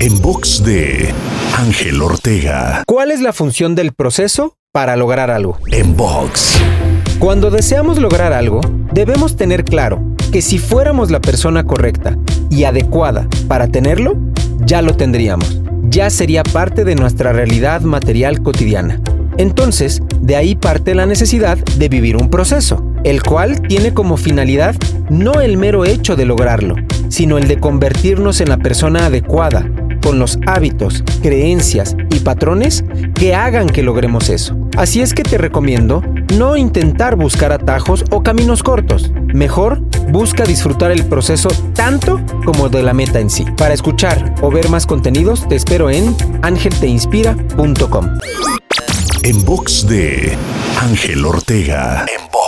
En box de Ángel Ortega. ¿Cuál es la función del proceso para lograr algo? En box. Cuando deseamos lograr algo, debemos tener claro que si fuéramos la persona correcta y adecuada para tenerlo, ya lo tendríamos. Ya sería parte de nuestra realidad material cotidiana. Entonces, de ahí parte la necesidad de vivir un proceso, el cual tiene como finalidad no el mero hecho de lograrlo, sino el de convertirnos en la persona adecuada, con los hábitos, creencias y patrones que hagan que logremos eso. Así es que te recomiendo no intentar buscar atajos o caminos cortos. Mejor, busca disfrutar el proceso tanto como de la meta en sí. Para escuchar o ver más contenidos, te espero en angelteinspira.com. En box de Ángel Ortega. En box.